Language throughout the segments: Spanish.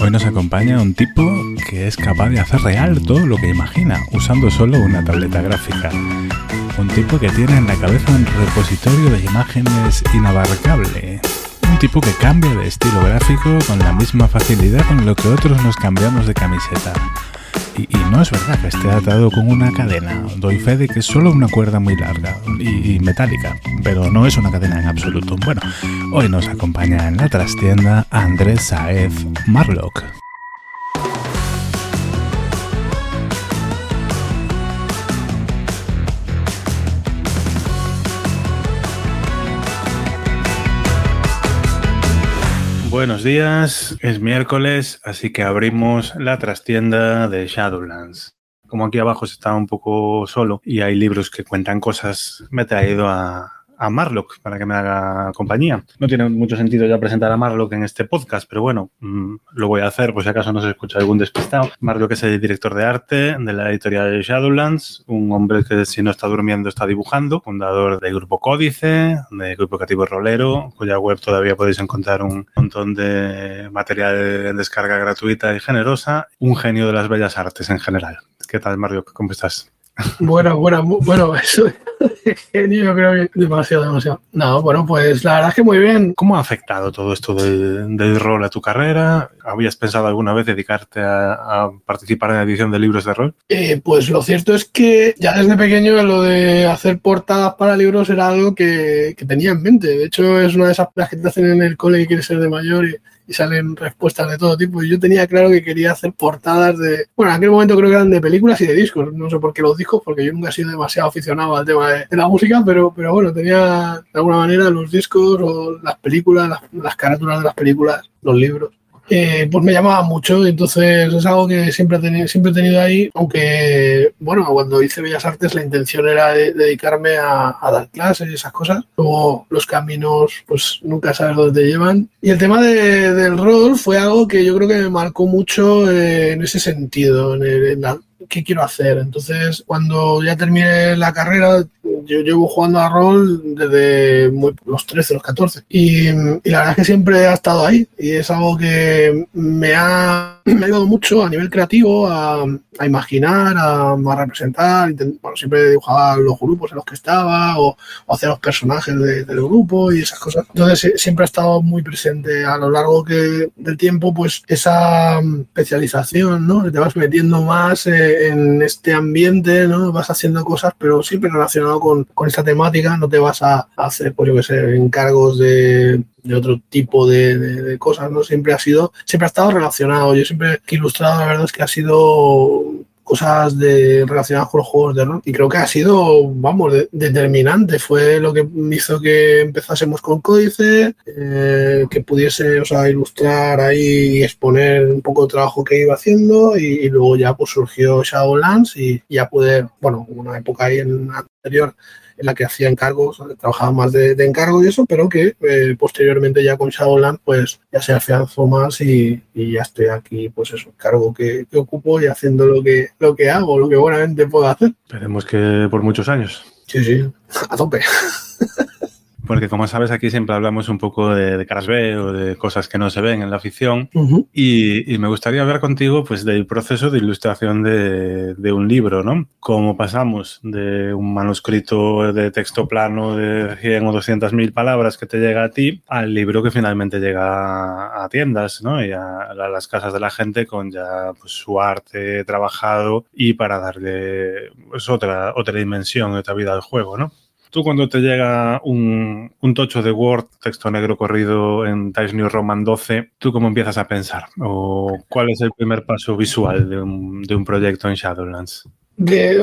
Hoy nos acompaña un tipo que es capaz de hacer real todo lo que imagina usando solo una tableta gráfica. Un tipo que tiene en la cabeza un repositorio de imágenes inabarcable. Un tipo que cambia de estilo gráfico con la misma facilidad con lo que otros nos cambiamos de camiseta. Y, no es verdad que esté atado con una cadena. Doy fe de que es solo una cuerda muy larga y, y, metálica, pero no es una cadena en absoluto. Bueno, hoy nos acompaña en la trastienda Andrés Saez Marlock. Buenos días, es miércoles, así que abrimos la trastienda de Shadowlands. Como aquí abajo se está un poco solo y hay libros que cuentan cosas, me he traído a, a Marlock para que me haga compañía. No tiene mucho sentido ya presentar a Marlock en este podcast, pero bueno, mmm, lo voy a hacer por si acaso no se escucha algún despistado. Marlock es el director de arte de la editorial de Shadowlands, un hombre que si no está durmiendo está dibujando, fundador del grupo Códice, del grupo creativo Rolero, cuya web todavía podéis encontrar un montón de material en descarga gratuita y generosa, un genio de las bellas artes en general. ¿Qué tal, Marlock? ¿Cómo estás? Bueno, bueno, bueno, eso genio, yo creo que demasiado, demasiado. No, bueno, pues la verdad es que muy bien. ¿Cómo ha afectado todo esto del, del rol a tu carrera? ¿Habías pensado alguna vez dedicarte a, a, participar en la edición de libros de rol? Eh, pues lo cierto es que ya desde pequeño lo de hacer portadas para libros era algo que, que tenía en mente. De hecho, es una de esas que te hacen en el cole y quieres ser de mayor y, y salen respuestas de todo tipo. Y yo tenía claro que quería hacer portadas de. Bueno, en aquel momento creo que eran de películas y de discos. No sé por qué los discos, porque yo nunca he sido demasiado aficionado al tema de, la música, pero, pero bueno, tenía de alguna manera los discos o las películas, las, las carátulas de las películas, los libros. Eh, pues me llamaba mucho, entonces es algo que siempre he, tenido, siempre he tenido ahí, aunque, bueno, cuando hice Bellas Artes la intención era de, dedicarme a, a, dar clases y esas cosas, luego los caminos, pues nunca sabes dónde te llevan. Y el tema de, del rol fue algo que yo creo que me marcó mucho eh, en ese sentido, en, el, en la, qué quiero hacer. Entonces, cuando ya terminé la carrera, yo llevo jugando a rol desde muy, los 13, los 14. Y, y, la verdad es que siempre ha estado ahí. Y es algo que me ha, me ha ayudado mucho a nivel creativo a, imaginar, a, representar. Bueno, siempre dibujaba los grupos en los que estaba o, o hacer los personajes de, del grupo y esas cosas. Entonces, siempre ha estado muy presente a lo largo que, del tiempo, pues esa especialización, ¿no? Te vas metiendo más en este ambiente, ¿no? Vas haciendo cosas, pero siempre relacionado con, con esta temática, no te vas a, a hacer, pues yo que sé, encargos de, de otro tipo de, de, cosas, ¿no? Siempre ha sido, siempre ha estado relacionado. Yo siempre he ilustrado, la verdad es que ha sido cosas de, relacionadas con los juegos de rol y creo que ha sido, vamos, de, determinante. Fue lo que hizo que empezásemos con Códice, eh, que pudiese, o sea, ilustrar ahí y exponer un poco el trabajo que iba haciendo y, y luego ya pues surgió Shadowlands y ya pude, bueno, una época ahí en anterior en la que hacía encargos, trabajaba más de, de encargo y eso, pero que eh, posteriormente ya con Shadowland pues ya se afianzó más y, y, ya estoy aquí, pues eso, cargo que, que, ocupo y haciendo lo que, lo que hago, lo que buenamente puedo hacer. Esperemos que por muchos años. Sí, sí, a tope. Porque como sabes, aquí siempre hablamos un poco de, de, caras B o de cosas que no se ven en la ficción. Uh -huh. y, y, me gustaría hablar contigo pues, del proceso de ilustración de, de, un libro, ¿no? Cómo pasamos de un manuscrito de texto plano de 100 o 200 mil palabras que te llega a ti al libro que finalmente llega a, tiendas, ¿no? Y a, a, las casas de la gente con ya pues, su arte trabajado y para darle pues, otra, otra dimensión, otra vida al juego, ¿no? Tú cuando te llega un, un, tocho de Word, texto negro corrido en Times New Roman 12, ¿tú cómo empiezas a pensar? ¿O cuál es el primer paso visual de un, de un proyecto en Shadowlands?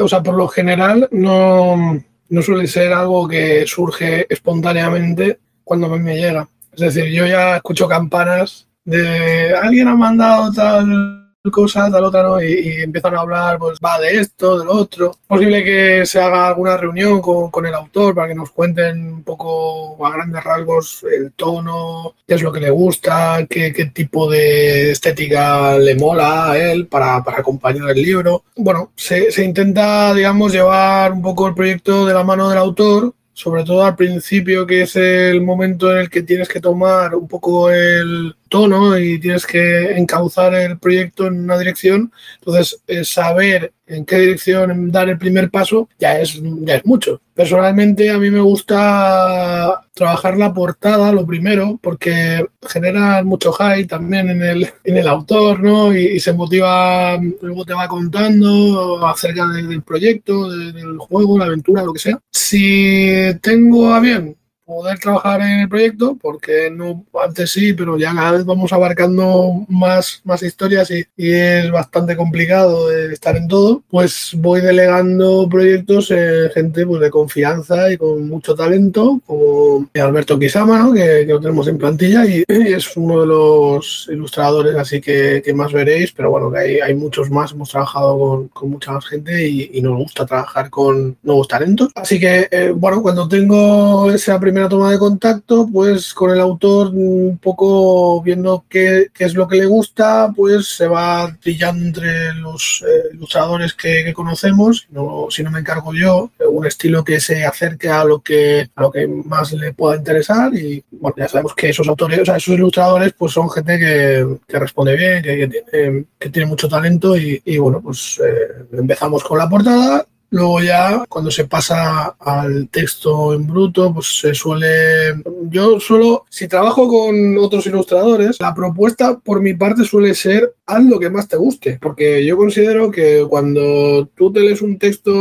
O sea, por lo general no, no suele ser algo que surge espontáneamente cuando me llega. Es decir, yo ya escucho campanas de alguien ha mandado tal cosa, tal otra, ¿no? Y, y, empiezan a hablar, pues va de esto, del otro. Es posible que se haga alguna reunión con, con, el autor para que nos cuenten un poco a grandes rasgos el tono, qué es lo que le gusta, qué, qué tipo de estética le mola a él para, para acompañar el libro. Bueno, se, se intenta, digamos, llevar un poco el proyecto de la mano del autor sobre todo al principio, que es el momento en el que tienes que tomar un poco el, tono y tienes que encauzar el proyecto en una dirección, entonces eh, saber en qué dirección dar el primer paso ya es, ya es mucho. Personalmente a mí me gusta trabajar la portada lo primero porque genera mucho hype también en el, en el autor, ¿no? Y, se motiva, luego te va contando acerca del proyecto, del juego, la aventura, lo que sea. Si tengo a bien poder trabajar en el proyecto, porque no antes sí, pero ya cada vez vamos abarcando más, más historias y, es bastante complicado estar en todo, pues voy delegando proyectos en gente pues, de confianza y con mucho talento, como Alberto Kisama, que, lo tenemos en plantilla y, es uno de los ilustradores así que, que más veréis, pero bueno, que hay, hay muchos más, hemos trabajado con, con mucha más gente y, nos gusta trabajar con nuevos talentos. Así que, eh, bueno, cuando tengo esa primera toma de contacto, pues con el autor un poco viendo qué, es lo que le gusta, pues se va trillando entre los eh, ilustradores que, conocemos, no, si no me encargo yo, un estilo que se acerque a lo que, a lo que más le pueda interesar y bueno, ya sabemos que esos autores, o sea, esos ilustradores pues son gente que, responde bien, que, tiene, que tiene mucho talento y, y bueno, pues eh, empezamos con la portada Luego ya cuando se pasa al texto en bruto, pues se suele... Yo suelo, si trabajo con otros ilustradores, la propuesta por mi parte suele ser haz lo que más te guste, porque yo considero que cuando tú te lees un texto,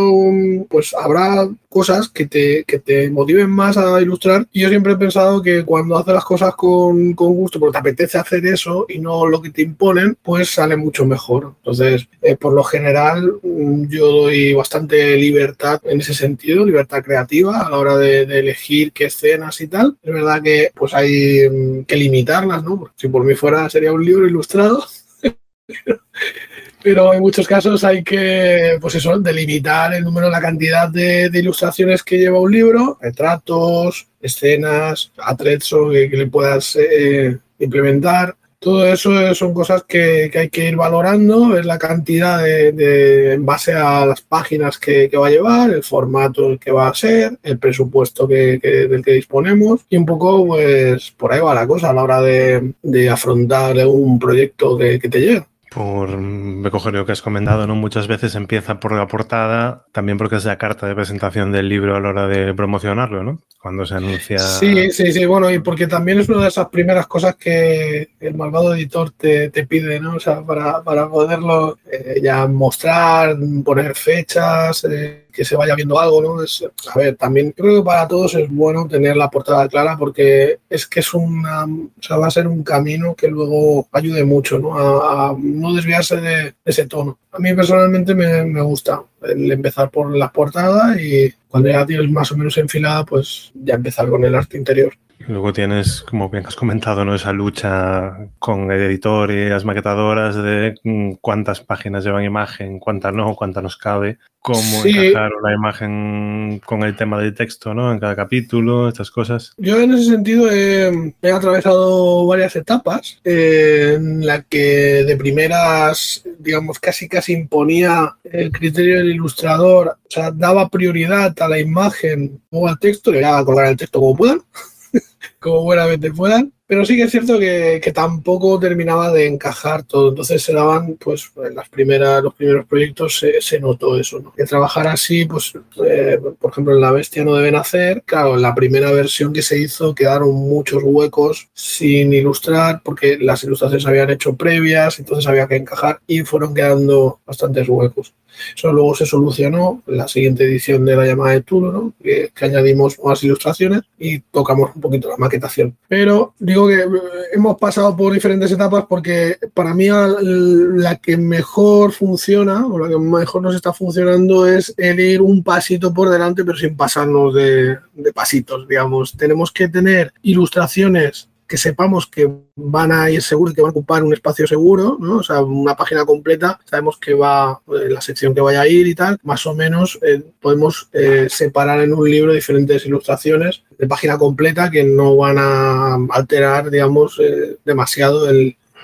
pues habrá cosas que te, que te motiven más a ilustrar. Y yo siempre he pensado que cuando haces las cosas con, con, gusto, porque te apetece hacer eso y no lo que te imponen, pues sale mucho mejor. Entonces, eh, por lo general, mm, yo doy bastante libertad en ese sentido, libertad creativa a la hora de, elegir qué escenas y tal. Es verdad que pues hay mm, que limitarlas, ¿no? Porque si por mí fuera sería un libro ilustrado. pero en muchos casos hay que, pues eso, delimitar el número, la cantidad de, ilustraciones que lleva un libro, retratos, escenas, atrezzo que, le puedas eh, implementar. Todo eso son cosas que, hay que ir valorando, ver la cantidad de, en base a las páginas que, va a llevar, el formato que va a ser, el presupuesto que, del que disponemos y un poco, pues, por ahí va la cosa a la hora de, afrontar un proyecto que, te llega por me coger lo que has comentado, ¿no? Muchas veces empieza por la portada, también porque es la carta de presentación del libro a la hora de promocionarlo, ¿no? Cuando se anuncia. Sí, sí, sí, bueno, y porque también es una de esas primeras cosas que el malvado editor te, pide, ¿no? O sea, para, poderlo eh, ya mostrar, poner fechas. Eh, que se vaya viendo algo, ¿no? A ver, también creo que para todos es bueno tener la portada clara porque es que es una, o sea, va a ser un camino que luego ayude mucho, ¿no? A, no desviarse de, ese tono. A mí personalmente me, me gusta el empezar por la portada y cuando ya tienes más o menos enfilada, pues ya empezar con el arte interior. Luego tienes, como bien has comentado, ¿no? esa lucha con editores, maquetadoras de mm, cuántas páginas llevan imagen, cuántas no, cuánta nos cabe, cómo encajar la imagen con el tema del texto ¿no? en cada capítulo, estas cosas. Yo en ese sentido he, atravesado varias etapas eh, en la que de primeras, digamos, casi casi imponía el criterio del ilustrador, o sea, daba prioridad a la imagen o al texto, le a colgar el texto como puedan. como buenamente puedan. Pero sí que es cierto que, tampoco terminaba de encajar todo. Entonces se daban, pues, en las primeras, los primeros proyectos se, notó eso, ¿no? Que trabajar así, pues, eh, por ejemplo, en La Bestia no deben hacer. Claro, en la primera versión que se hizo quedaron muchos huecos sin ilustrar porque las ilustraciones se habían hecho previas, entonces había que encajar y fueron quedando bastantes huecos. Eso luego se solucionó la siguiente edición de la llamada de Turo, que, añadimos más ilustraciones y tocamos un poquito la maquetación. Pero digo que eh, hemos pasado por diferentes etapas porque para mí la que mejor funciona o la que mejor nos está funcionando es el ir un pasito por delante pero sin pasarnos de, de pasitos, digamos. Tenemos que tener ilustraciones que sepamos que van a ir seguros, que van a ocupar un espacio seguro, ¿no? O sea, una página completa, sabemos que va, eh, la sección que vaya a ir y tal, más o menos eh, podemos eh, separar en un libro diferentes ilustraciones de página completa que no van a alterar, digamos, demasiado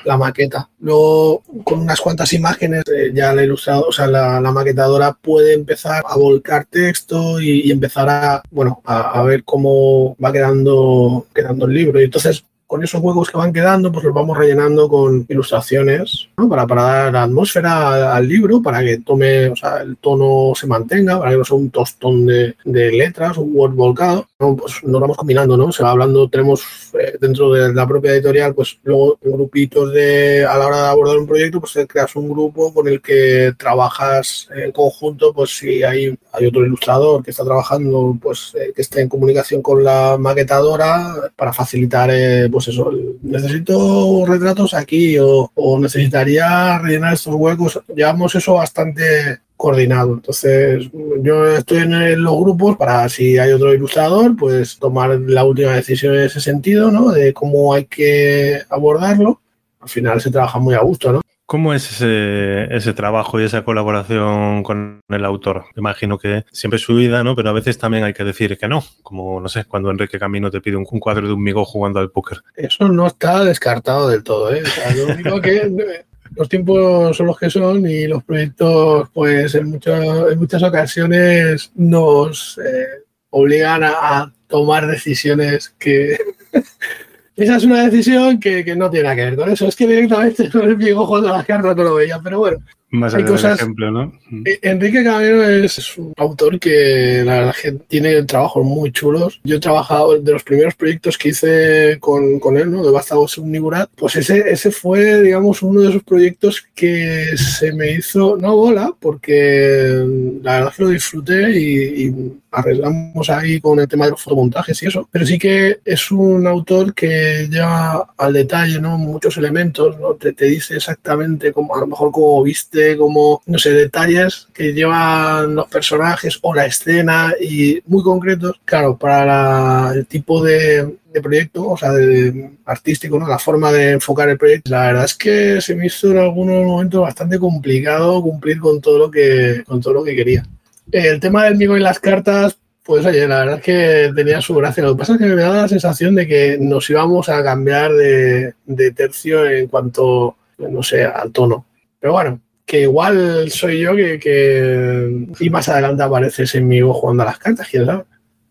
la maqueta. Luego, con unas cuantas imágenes, ya la ilustradora, o sea, la, maquetadora puede empezar a volcar texto y, empezar a, bueno, a, a, ver cómo va quedando, quedando el libro. Y entonces, con esos huecos que van quedando, pues los vamos rellenando con ilustraciones, ¿no? Para, para dar atmósfera al libro, para que tome, o sea, el tono se mantenga, para que no sea un tostón de, de letras, un Word volcado. ¿no? Pues nos vamos combinando, ¿no? Se va hablando, tenemos eh, dentro de la propia editorial, pues luego grupitos de, a la hora de abordar un proyecto, pues creas un grupo con el que trabajas en conjunto, pues si hay, hay otro ilustrador que está trabajando, pues eh, que esté en comunicación con la maquetadora para facilitar, eh, pues eso, necesito retratos aquí o, o necesitaría rellenar estos huecos. Llevamos eso bastante coordinado. Entonces, yo estoy en los grupos para si hay otro ilustrador, pues tomar la última decisión en ese sentido, ¿no? De cómo hay que abordarlo. Al final se trabaja muy a gusto, ¿no? ¿Cómo es ese, ese, trabajo y esa colaboración con el autor? Imagino que siempre es su vida, ¿no? Pero a veces también hay que decir que no. Como, no sé, cuando Enrique Camino te pide un, cuadro de un migo jugando al póker. Eso no está descartado del todo, ¿eh? Lo único que los tiempos son los que son y los proyectos, pues en, mucho, en muchas ocasiones nos eh, obligan a, tomar decisiones que... Esa es una decisión que, que, no tiene nada que ver con eso. Es que directamente con el viejo jugando las cartas no lo veía, pero bueno. Más hay cosas. Ejemplo, ¿no? Enrique Caballero es un autor que la verdad que tiene trabajos muy chulos. Yo he trabajado de los primeros proyectos que hice con, con él, ¿no? De Vástagos Omnigurat. Pues ese, ese fue, digamos, uno de esos proyectos que se me hizo, no bola, porque la verdad que lo disfruté y, y arreglamos ahí con el tema de los fotomontajes y eso. Pero sí que es un autor que lleva al detalle, ¿no? Muchos elementos, ¿no? Te, te dice exactamente cómo, a lo mejor cómo viste como, no sé, detalles que llevan los personajes o la escena y muy concretos, claro, para la, el tipo de, de, proyecto, o sea, de, artístico, ¿no? La forma de enfocar el proyecto. La verdad es que se me hizo en algunos momentos bastante complicado cumplir con todo lo que, con todo lo que quería. El tema del migo y las cartas, pues oye, la verdad es que tenía su gracia. Lo que pasa es que me daba la sensación de que nos íbamos a cambiar de, de tercio en cuanto, no sé, al tono. Pero bueno, que igual soy yo que, que, y más adelante apareces en mi jugando a las cartas, quién sabe.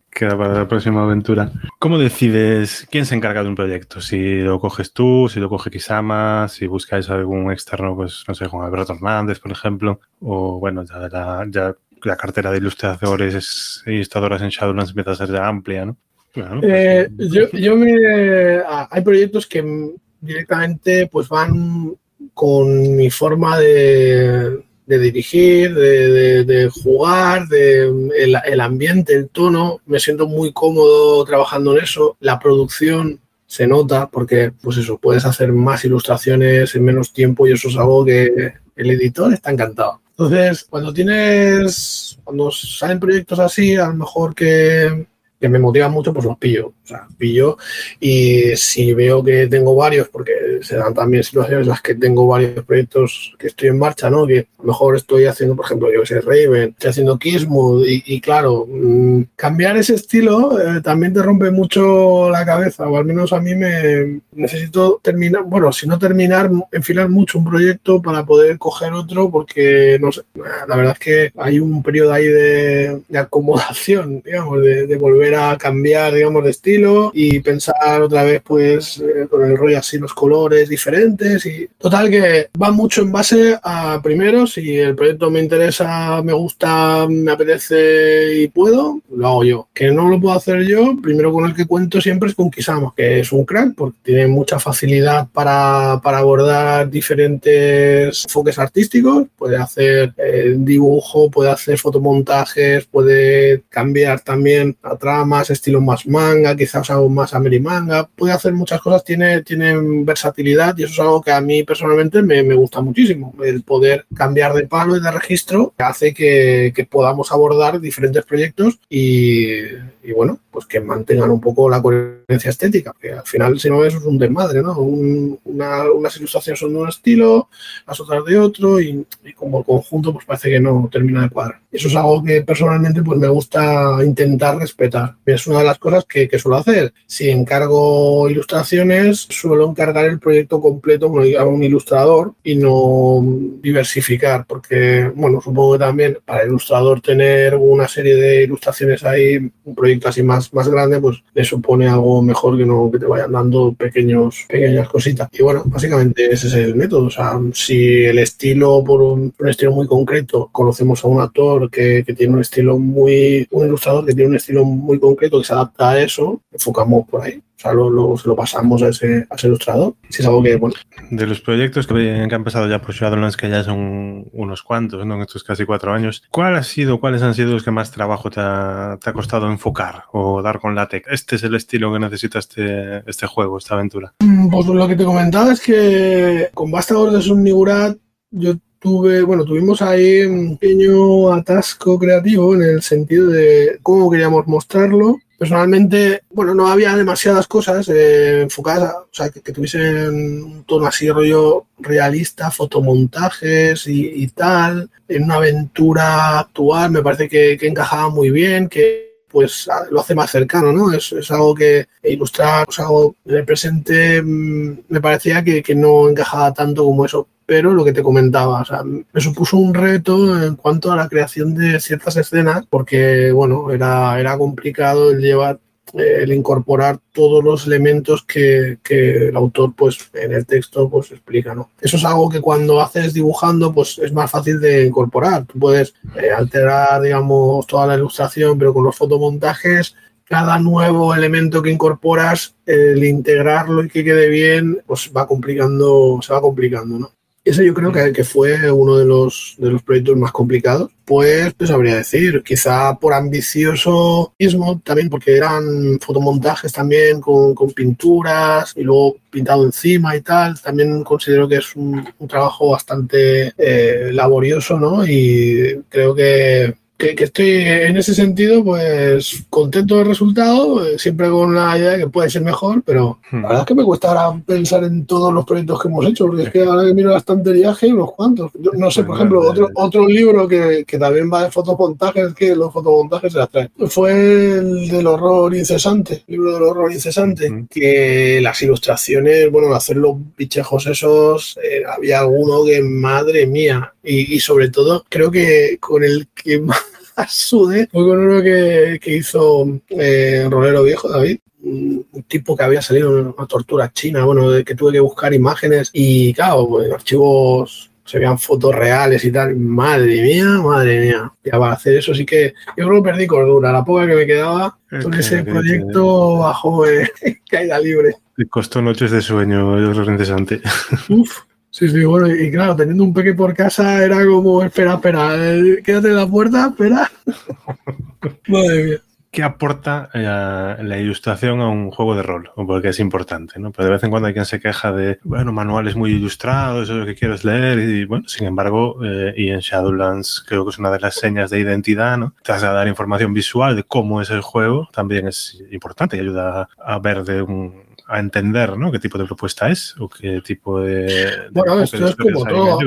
Queda para la próxima aventura. ¿Cómo decides quién se encarga de un proyecto? Si lo coges tú, si lo coge Kisama, si buscáis algún externo, pues no sé, con Alberto Hernández, por ejemplo, o bueno, ya la, ya la cartera de ilustradores e ilustradoras en Shadowlands empieza a ser ya amplia, ¿no? Pues, eh, yo, yo me. Ah, hay proyectos que directamente pues van con mi forma de, de dirigir, de, jugar, de el, el, ambiente, el tono. Me siento muy cómodo trabajando en eso. La producción se nota porque, pues eso, puedes hacer más ilustraciones en menos tiempo y eso es algo que el editor está encantado. Entonces, cuando tienes, cuando salen proyectos así, a lo mejor que, que me motivan mucho, pues los pillo. O sea, pillo y si veo que tengo varios, porque se dan también situaciones en las que tengo varios proyectos que estoy en marcha, ¿no? Que mejor estoy haciendo, por ejemplo, yo que sé, Raven, estoy haciendo Kismood y, claro, mmm, cambiar ese estilo eh, también te rompe mucho la cabeza, o al menos a mí me necesito terminar, bueno, si no terminar, enfilar mucho un proyecto para poder coger otro, porque no sé, la verdad es que hay un periodo ahí de, de acomodación, digamos, de volver a cambiar, digamos, de estilo y pensar otra vez pues eh, con el rollo así los colores diferentes y total que va mucho en base a primero si el proyecto me interesa, me gusta, me apetece y puedo, lo hago yo. Que no lo puedo hacer yo, primero con el que cuento siempre es con Kisama, que es un crack porque tiene mucha facilidad para, para abordar diferentes enfoques artísticos, puede hacer eh, dibujo, puede hacer fotomontajes, puede cambiar también tramas, estilo más manga, quizás algo más amerimanga, puede hacer muchas cosas, tiene, tiene versatilidad y eso es algo que a mí personalmente me, me gusta muchísimo. El poder cambiar de palo y de registro hace que, que podamos abordar diferentes proyectos y, bueno, pues que mantengan un poco la coherencia estética, que al final si no eso es un desmadre, ¿no? Un, una, unas ilustraciones son de un estilo, las otras de otro y, y como el conjunto pues parece que no termina de cuadrar. Eso es algo que personalmente pues me gusta intentar respetar. Es una de las cosas que, que suelo hacer. Si encargo ilustraciones, suelo encargar el proyecto completo a un ilustrador y no diversificar, porque, bueno, supongo que también para el ilustrador tener una serie de ilustraciones ahí, un proyecto así más, más grande, pues le supone algo mejor que no que te vayan dando pequeños, pequeñas cositas. Y bueno, básicamente ese es el método. O sea, si el estilo, por un, un estilo muy concreto, conocemos a un actor que, que, tiene un estilo muy, un ilustrador que tiene un estilo muy concreto que se adapta a eso, enfocamos por ahí. O sea, lo, lo, se lo pasamos a ese, a ese ilustrador. Si es algo que, bueno. De los proyectos que, que han pasado ya por Shadowlands, que ya son unos cuantos, ¿no? En estos casi cuatro años, ¿cuál ha sido, cuáles han sido los que más trabajo te ha, te ha costado enfocar o dar con la tec? Este es el estilo que necesita este, este juego, esta aventura. Pues lo que te comentaba es que con Bastador de Sunnigurat yo tuve, bueno, tuvimos ahí un pequeño atasco creativo en el sentido de cómo queríamos mostrarlo. Personalmente, bueno, no había demasiadas cosas eh, enfocadas, o sea, que, tuviesen un tono así rollo realista, fotomontajes y, y, tal, en una aventura actual, me parece que, que encajaba muy bien, que pues lo hace más cercano, ¿no? Es, es algo que ilustrar, algo en el presente mmm, me parecía que, que no encajaba tanto como eso pero lo que te comentaba, o sea, me supuso un reto en cuanto a la creación de ciertas escenas, porque, bueno, era, era complicado el llevar el incorporar todos los elementos que, que, el autor pues en el texto pues explica no eso es algo que cuando haces dibujando pues es más fácil de incorporar. Tú puedes eh, alterar digamos toda la ilustración pero con los fotomontajes cada nuevo elemento que incorporas el integrarlo y que quede bien pues va complicando se va complicando no ese yo creo que, que, fue uno de los, de los proyectos más complicados. Pues, pues sabría decir, quizá por ambicioso mismo, también porque eran fotomontajes también con, con, pinturas y luego pintado encima y tal. También considero que es un, un trabajo bastante eh, laborioso, ¿no? Y creo que que, que, estoy en ese sentido, pues contento del resultado, eh, siempre con la idea de que puede ser mejor, pero hmm. la verdad es que me cuesta ahora pensar en todos los proyectos que hemos hecho, porque es que ahora que miro la estantería hay unos cuantos. Yo, no sé, por ejemplo, otro, otro libro que, que también va de fotomontajes, que los fotomontajes se las traen. Fue el del horror incesante, el libro del horror incesante, hmm. que las ilustraciones, bueno, hacer los bichejos esos, eh, había alguno que, madre mía, y, y sobre todo, creo que con el que más sude fue con uno que, que hizo eh, Rolero Viejo, David. Un, un tipo que había salido en una tortura china, bueno, de que tuve que buscar imágenes y, claro, pues, archivos se veían fotos reales y tal. Madre mía, madre mía. Ya para hacer eso sí que yo creo que perdí cordura. La poca que me quedaba con ese proyecto bajo eh, caída libre. Costó noches de sueño, yo creo interesante. Uf. Sí, sí, bueno, y claro, teniendo un peque por casa era como, espera, espera, eh, quédate en la puerta, espera. Madre mía. ¿Qué aporta eh, la ilustración a un juego de rol? Porque es importante, ¿no? Pero de vez en cuando hay quien se queja de, bueno, manuales muy ilustrados, eso es lo que quieres leer, y bueno, sin embargo, eh, y en Shadowlands creo que es una de las señas de identidad, ¿no? Te has de dar información visual de cómo es el juego, también es importante y ayuda a ver de un, a entender ¿no? qué tipo de propuesta es o qué tipo de... Bueno, esto es como todo.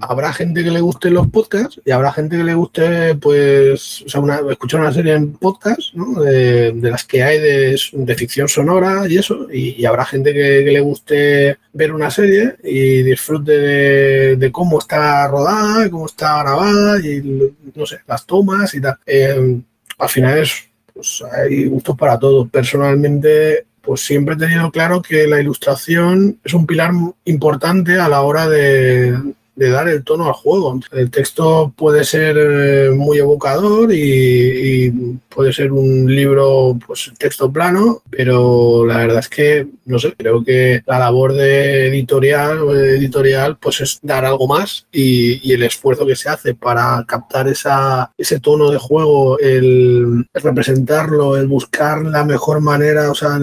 Habrá gente que le guste los podcasts y habrá gente que le guste, pues, o sea, una, escuchar una serie en podcast, ¿no? De, de, las que hay de, de, ficción sonora y eso. Y, y habrá gente que, que, le guste ver una serie y disfrute de, de, cómo está rodada, cómo está grabada y, no sé, las tomas y tal. Eh, al final es, pues, hay gustos para todos. Personalmente, pues siempre he tenido claro que la ilustración es un pilar importante a la hora de, de dar el tono al juego. El texto puede ser eh, muy evocador y, puede ser un libro, pues texto plano, pero la verdad es que, no sé, creo que la labor de editorial editorial pues es dar algo más y, el esfuerzo que se hace para captar esa, ese tono de juego, el, representarlo, el buscar la mejor manera, o sea,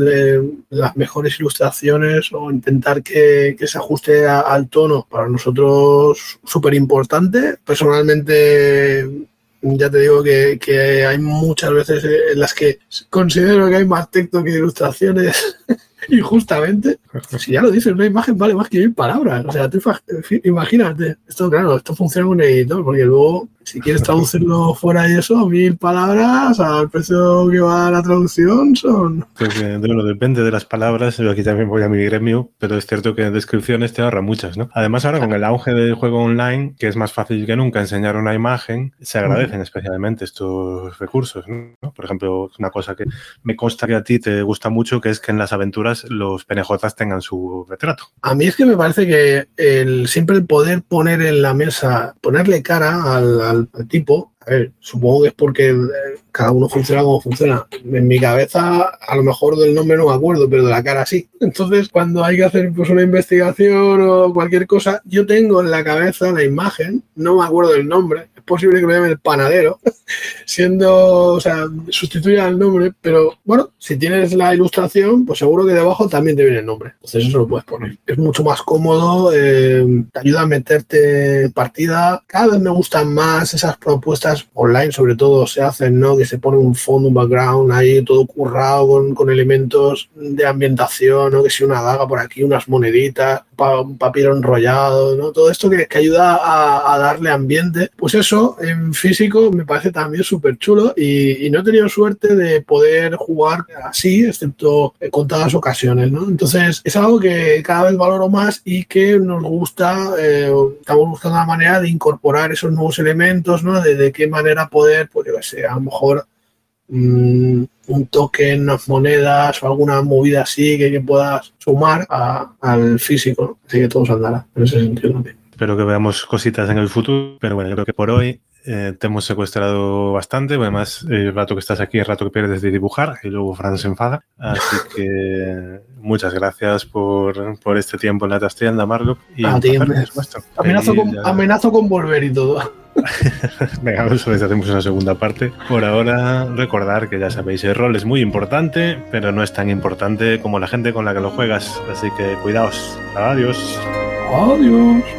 las mejores ilustraciones o intentar que, que se ajuste al tono para nosotros súper importante. Personalmente, ya te digo que, que, hay muchas veces en las que considero que hay más texto que ilustraciones. Y justamente, si ya lo dices, una imagen vale más que mil palabras. O sea, tú imagínate, esto claro, esto funciona con un editor, porque luego, si quieres traducirlo fuera y eso, mil palabras al precio que va la traducción son... bueno, depende de las palabras, aquí también voy a mi gremio, pero es cierto que en descripciones te ahorra muchas, ¿no? Además, ahora con el auge del juego online, que es más fácil que nunca enseñar una imagen, se agradecen especialmente estos recursos, ¿no? Por ejemplo, una cosa que me consta que a ti te gusta mucho, que es que en las aventuras los PNJs tengan su retrato. A mí es que me parece que el, siempre el poder poner en la mesa, ponerle cara al, tipo, a ver, supongo que es porque cada uno funciona como funciona. En mi cabeza, a lo mejor del nombre no me acuerdo, pero de la cara sí. Entonces, cuando hay que hacer pues, una investigación o cualquier cosa, yo tengo en la cabeza la imagen, no me acuerdo del nombre, posible que lo llame el panadero, siendo, o sea, sustituya el nombre, pero bueno, si tienes la ilustración, pues seguro que debajo también te viene el nombre. Entonces eso lo puedes poner. Es mucho más cómodo, eh, te ayuda a meterte en partida. Cada vez me gustan más esas propuestas online, sobre todo se hacen, ¿no? Que se pone un fondo, un background ahí, todo currado con, con elementos de ambientación, ¿no? Que si una daga por aquí, unas moneditas, un papel enrollado, ¿no? Todo esto que, que ayuda a, darle ambiente. Pues eso en físico me parece también súper chulo y, no he tenido suerte de poder jugar así, excepto contadas ocasiones, ¿no? Entonces es algo que cada vez valoro más y que nos gusta, eh, estamos buscando una manera de incorporar esos nuevos elementos, ¿no? De, qué manera poder, pues yo sé, a lo mejor mm, un token, unas monedas o alguna movida así que, puedas sumar al físico, así que todo andará en ese sentido también. Espero que veamos cositas en el futuro, pero bueno, creo que por hoy eh, te hemos secuestrado bastante. Además, el rato que estás aquí, el rato que pierdes de dibujar, y luego Fran se enfada. Así que muchas gracias por, por este tiempo en la Tastienda, Marlo. Y amenazo, con, amenazo con volver y todo. Venga, les hacemos una segunda parte. Por ahora, recordar que ya sabéis, el rol es muy importante, pero no es tan importante como la gente con la que lo juegas. Así que cuidaos. Adiós. Adiós.